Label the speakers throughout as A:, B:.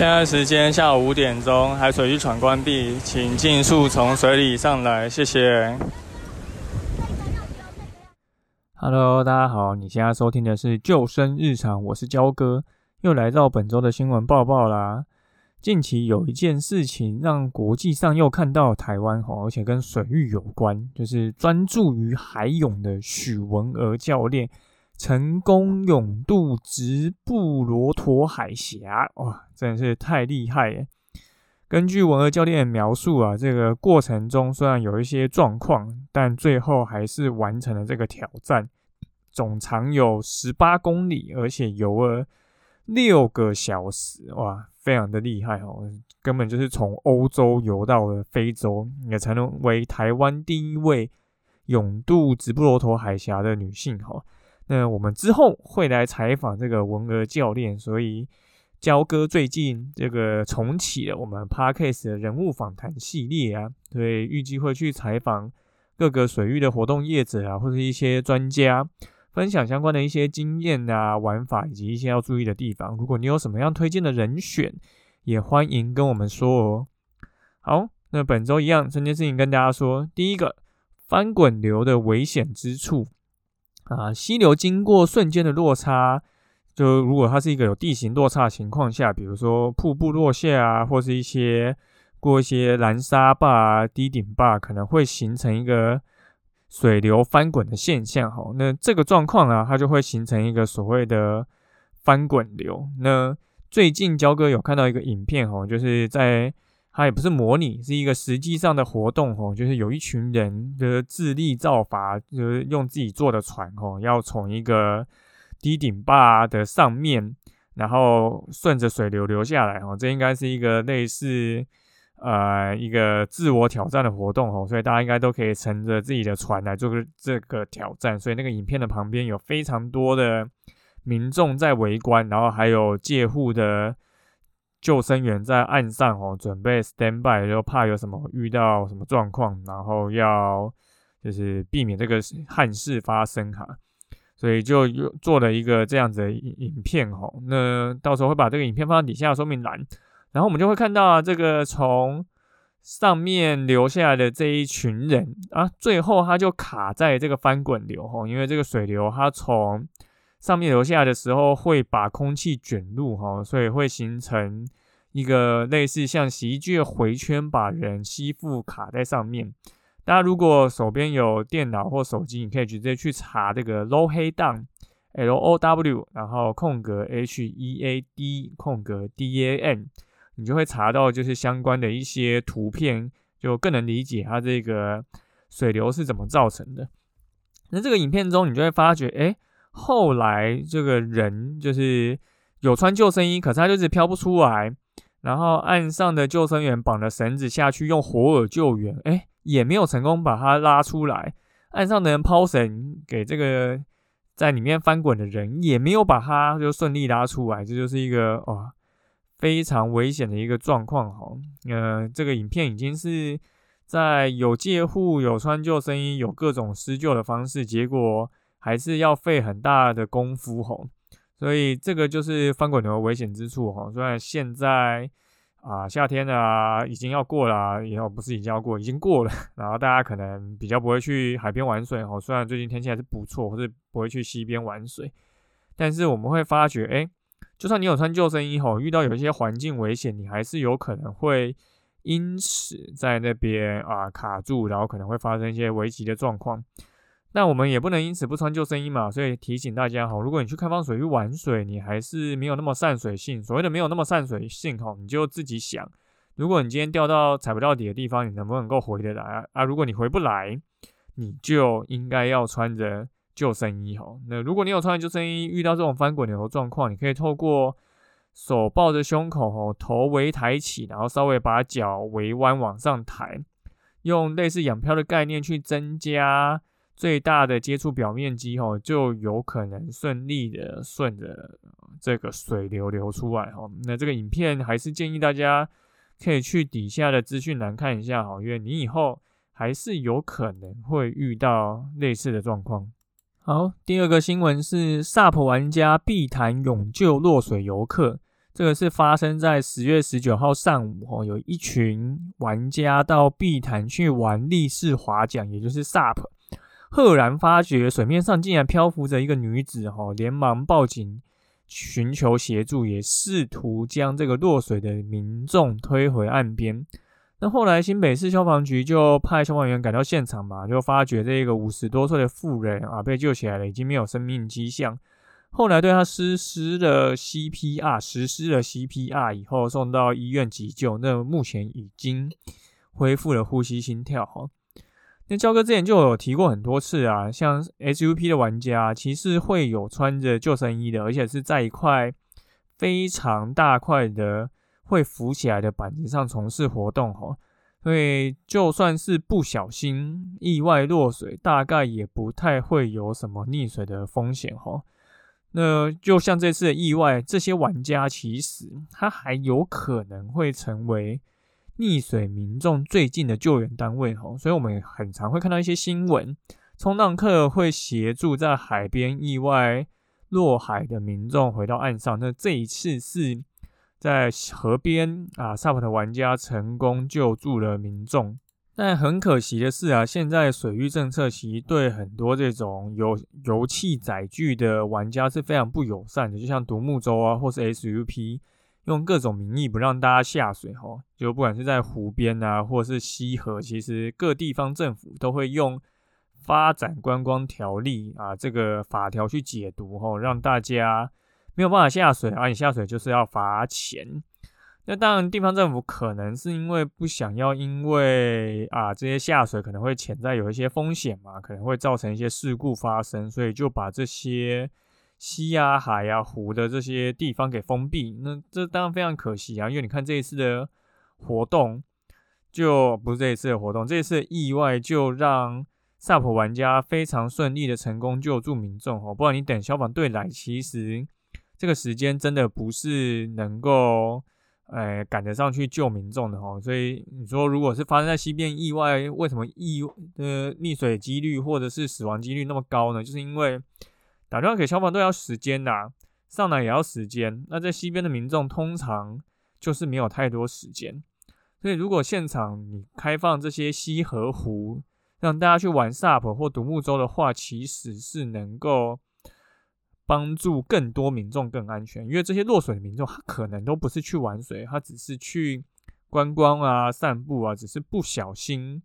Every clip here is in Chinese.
A: 现在时间下午五点钟，海水浴场关闭，请尽速从水里上来，谢谢。Hello，大家好，你现在收听的是救生日常，我是焦哥，又来到本周的新闻报报啦。近期有一件事情让国际上又看到台湾吼，而且跟水域有关，就是专注于海泳的许文娥教练。成功勇渡直布罗陀海峡，哇，真的是太厉害耶！根据文儿教练的描述啊，这个过程中虽然有一些状况，但最后还是完成了这个挑战。总长有十八公里，而且游了六个小时，哇，非常的厉害哦！根本就是从欧洲游到了非洲，也成为台湾第一位勇渡直布罗陀海峡的女性哈。那我们之后会来采访这个文儿教练，所以焦哥最近这个重启了我们 Parkcase 的人物访谈系列啊，所以预计会去采访各个水域的活动业者啊，或者一些专家，分享相关的一些经验啊、玩法以及一些要注意的地方。如果你有什么样推荐的人选，也欢迎跟我们说哦。好，那本周一样，这件事情跟大家说，第一个翻滚流的危险之处。啊，溪流经过瞬间的落差，就如果它是一个有地形落差情况下，比如说瀑布落下啊，或是一些过一些拦沙坝啊、低顶坝，可能会形成一个水流翻滚的现象。哈，那这个状况啊，它就会形成一个所谓的翻滚流。那最近焦哥有看到一个影片，哈，就是在。它也不是模拟，是一个实际上的活动哦，就是有一群人的自立造法，就是用自己做的船哦，要从一个低顶坝的上面，然后顺着水流流下来哦。这应该是一个类似呃一个自我挑战的活动哦，所以大家应该都可以乘着自己的船来做个这个挑战。所以那个影片的旁边有非常多的民众在围观，然后还有借护的。救生员在岸上哦，准备 stand by，就怕有什么遇到什么状况，然后要就是避免这个憾事发生哈，所以就做了一个这样子的影影片哈。那到时候会把这个影片放在底下说明栏，然后我们就会看到啊，这个从上面流下来的这一群人啊，最后他就卡在这个翻滚流哈，因为这个水流它从上面流下来的时候会把空气卷入哈，所以会形成一个类似像洗衣机的回圈，把人吸附卡在上面。大家如果手边有电脑或手机，你可以直接去查这个 low 黑 down L O W，然后空格 H E A D 空格 D A N，你就会查到就是相关的一些图片，就更能理解它这个水流是怎么造成的。那这个影片中，你就会发觉，哎。后来这个人就是有穿救生衣，可是他就是飘不出来。然后岸上的救生员绑了绳子下去用火耳救援，哎，也没有成功把他拉出来。岸上的人抛绳给这个在里面翻滚的人，也没有把他就顺利拉出来。这就是一个哇非常危险的一个状况哈。呃，这个影片已经是在有借护、有穿救生衣、有各种施救的方式，结果。还是要费很大的功夫吼，所以这个就是翻滚流的危险之处吼。虽然现在啊夏天啊已经要过了，以后不是已经要过，已经过了，然后大家可能比较不会去海边玩水吼。虽然最近天气还是不错，或是不会去溪边玩水，但是我们会发觉，哎，就算你有穿救生衣吼，遇到有一些环境危险，你还是有可能会因此在那边啊卡住，然后可能会发生一些危急的状况。那我们也不能因此不穿救生衣嘛，所以提醒大家哈，如果你去开放水域玩水，你还是没有那么善水性。所谓的没有那么善水性哈，你就自己想，如果你今天掉到踩不到底的地方，你能不能够回得来啊？如果你回不来，你就应该要穿着救生衣哈。那如果你有穿救生衣，遇到这种翻滚流的状况，你可以透过手抱着胸口吼，头微抬起，然后稍微把脚微弯往上抬，用类似仰漂的概念去增加最大的接触表面积吼，就有可能顺利的顺着这个水流流出来哈。那这个影片还是建议大家可以去底下的资讯栏看一下哈，因为你以后还是有可能会遇到类似的状况。好，第二个新闻是 SUP 玩家碧潭勇救落水游客。这个是发生在十月十九号上午，哦，有一群玩家到碧潭去玩立式划桨，也就是 SUP，赫然发觉水面上竟然漂浮着一个女子，哈，连忙报警寻求协助，也试图将这个落水的民众推回岸边。那后来新北市消防局就派消防员赶到现场嘛，就发觉这个五十多岁的妇人啊被救起来了，已经没有生命迹象。后来对他实施了 CPR，实施了 CPR 以后送到医院急救，那目前已经恢复了呼吸心跳哈。那焦哥之前就有提过很多次啊，像 SUP 的玩家其实会有穿着救生衣的，而且是在一块非常大块的。会浮起来的板子上从事活动哈，所以就算是不小心意外落水，大概也不太会有什么溺水的风险哈。那就像这次的意外，这些玩家其实他还有可能会成为溺水民众最近的救援单位哈，所以我们很常会看到一些新闻，冲浪客会协助在海边意外落海的民众回到岸上。那这一次是。在河边啊，SUP 的玩家成功救助了民众，但很可惜的是啊，现在水域政策其实对很多这种有油气载具的玩家是非常不友善的，就像独木舟啊，或是 SUP，用各种名义不让大家下水哈，就不管是在湖边啊，或是溪河，其实各地方政府都会用发展观光条例啊这个法条去解读哈，让大家。没有办法下水，而你下水就是要罚钱。那当然，地方政府可能是因为不想要，因为啊这些下水可能会潜在有一些风险嘛，可能会造成一些事故发生，所以就把这些溪啊、海啊、湖的这些地方给封闭。那这当然非常可惜啊，因为你看这一次的活动，就不是这一次的活动，这一次意外就让萨普玩家非常顺利的成功救助民众哦，不然你等消防队来，其实。这个时间真的不是能够，呃，赶得上去救民众的哦。所以你说，如果是发生在西边意外，为什么意呃溺水几率或者是死亡几率那么高呢？就是因为打电话给消防队要时间呐，上来也要时间。那在西边的民众通常就是没有太多时间，所以如果现场你开放这些溪河湖，让大家去玩 SUP 或独木舟的话，其实是能够。帮助更多民众更安全，因为这些落水的民众，他可能都不是去玩水，他只是去观光啊、散步啊，只是不小心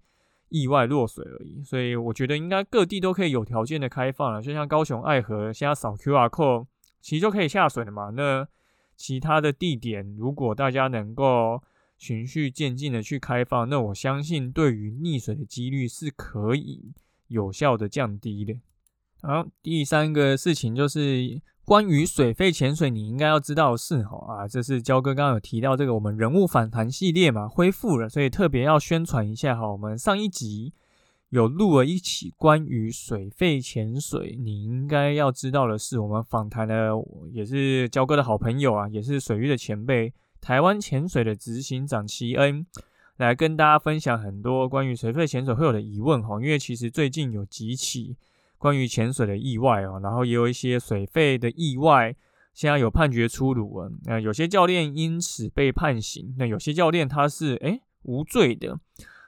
A: 意外落水而已。所以我觉得应该各地都可以有条件的开放了，就像高雄爱河，现在扫 QR code 其实就可以下水了嘛。那其他的地点，如果大家能够循序渐进的去开放，那我相信对于溺水的几率是可以有效的降低的。好，第三个事情就是关于水肺潜水，你应该要知道的事哈啊，这是焦哥刚刚有提到这个我们人物访谈系列嘛，恢复了，所以特别要宣传一下哈。我们上一集有录了一起关于水肺潜水，你应该要知道的是，我们访谈的也是焦哥的好朋友啊，也是水域的前辈，台湾潜水的执行长齐恩，来跟大家分享很多关于水肺潜水会有的疑问哈，因为其实最近有几起。关于潜水的意外哦，然后也有一些水费的意外，现在有判决出炉了。那有些教练因此被判刑，那有些教练他是诶无罪的。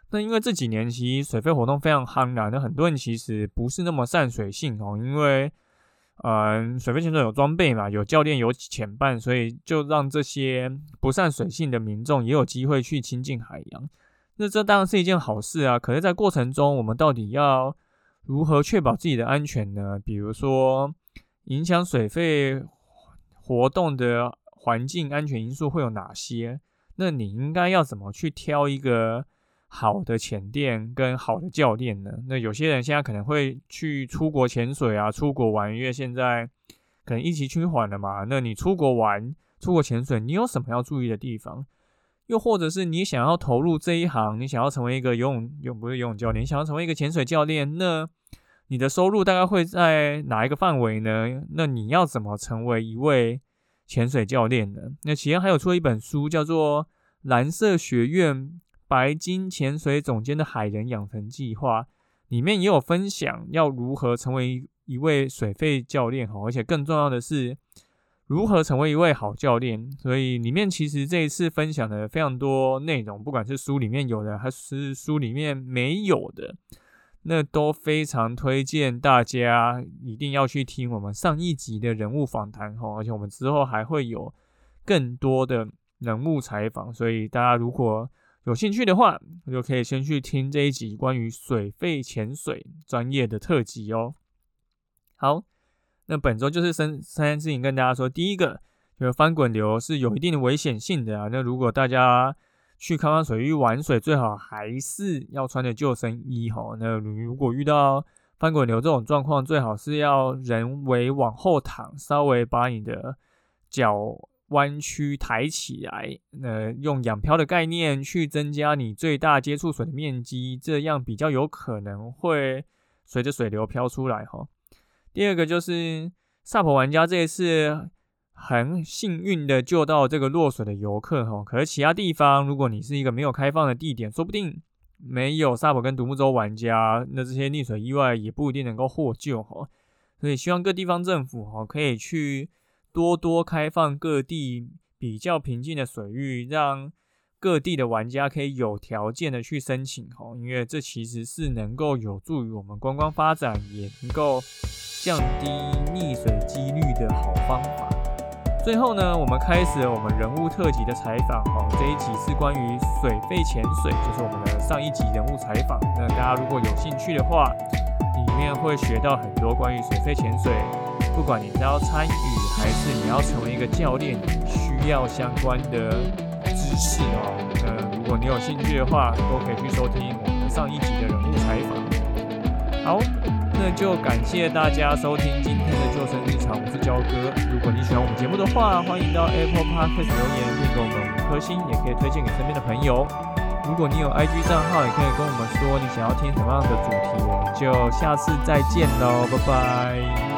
A: 那因为这几年其实水费活动非常夯啦，那很多人其实不是那么善水性哦，因为嗯水费潜水有装备嘛，有教练有潜伴，所以就让这些不善水性的民众也有机会去亲近海洋。那这当然是一件好事啊，可是，在过程中我们到底要？如何确保自己的安全呢？比如说，影响水肺活动的环境安全因素会有哪些？那你应该要怎么去挑一个好的潜店跟好的教练呢？那有些人现在可能会去出国潜水啊，出国玩，因为现在可能疫情趋缓了嘛。那你出国玩、出国潜水，你有什么要注意的地方？又或者是你想要投入这一行，你想要成为一个游泳泳不是游泳教练，你想要成为一个潜水教练，那你的收入大概会在哪一个范围呢？那你要怎么成为一位潜水教练呢？那其实还有出了一本书，叫做《蓝色学院》。白金潜水总监的海人养成计划里面也有分享要如何成为一位水肺教练哈，而且更重要的是如何成为一位好教练。所以里面其实这一次分享的非常多内容，不管是书里面有的还是书里面没有的，那都非常推荐大家一定要去听我们上一集的人物访谈哈，而且我们之后还会有更多的人物采访，所以大家如果有兴趣的话，就可以先去听这一集关于水肺潜水专业的特辑哦。好，那本周就是三三件事情跟大家说。第一个，就是翻滚流是有一定的危险性的啊。那如果大家去开放水域玩水，最好还是要穿着救生衣哈。那如果遇到翻滚流这种状况，最好是要人为往后躺，稍微把你的脚。弯曲抬起来，呃，用仰漂的概念去增加你最大接触水的面积，这样比较有可能会随着水流飘出来哈。第二个就是萨普玩家这一次很幸运的救到这个落水的游客哈，可是其他地方如果你是一个没有开放的地点，说不定没有萨普跟独木舟玩家，那这些溺水意外也不一定能够获救哈。所以希望各地方政府哈可以去。多多开放各地比较平静的水域，让各地的玩家可以有条件的去申请哦，因为这其实是能够有助于我们观光发展，也能够降低溺水几率的好方法。最后呢，我们开始了我们人物特辑的采访哦，这一集是关于水肺潜水，就是我们的上一集人物采访。那大家如果有兴趣的话，里面会学到很多关于水肺潜水。不管你是要参与还是你要成为一个教练，需要相关的知识哦。那如果你有兴趣的话，都可以去收听我们上一集的人物采访。好，那就感谢大家收听今天的救生日常，我是焦哥。如果你喜欢我们节目的话，欢迎到 Apple Podcast 留言并给我们五颗星，也可以推荐给身边的朋友。如果你有 IG 账号，也可以跟我们说你想要听什么样的主题，我们就下次再见喽，拜拜。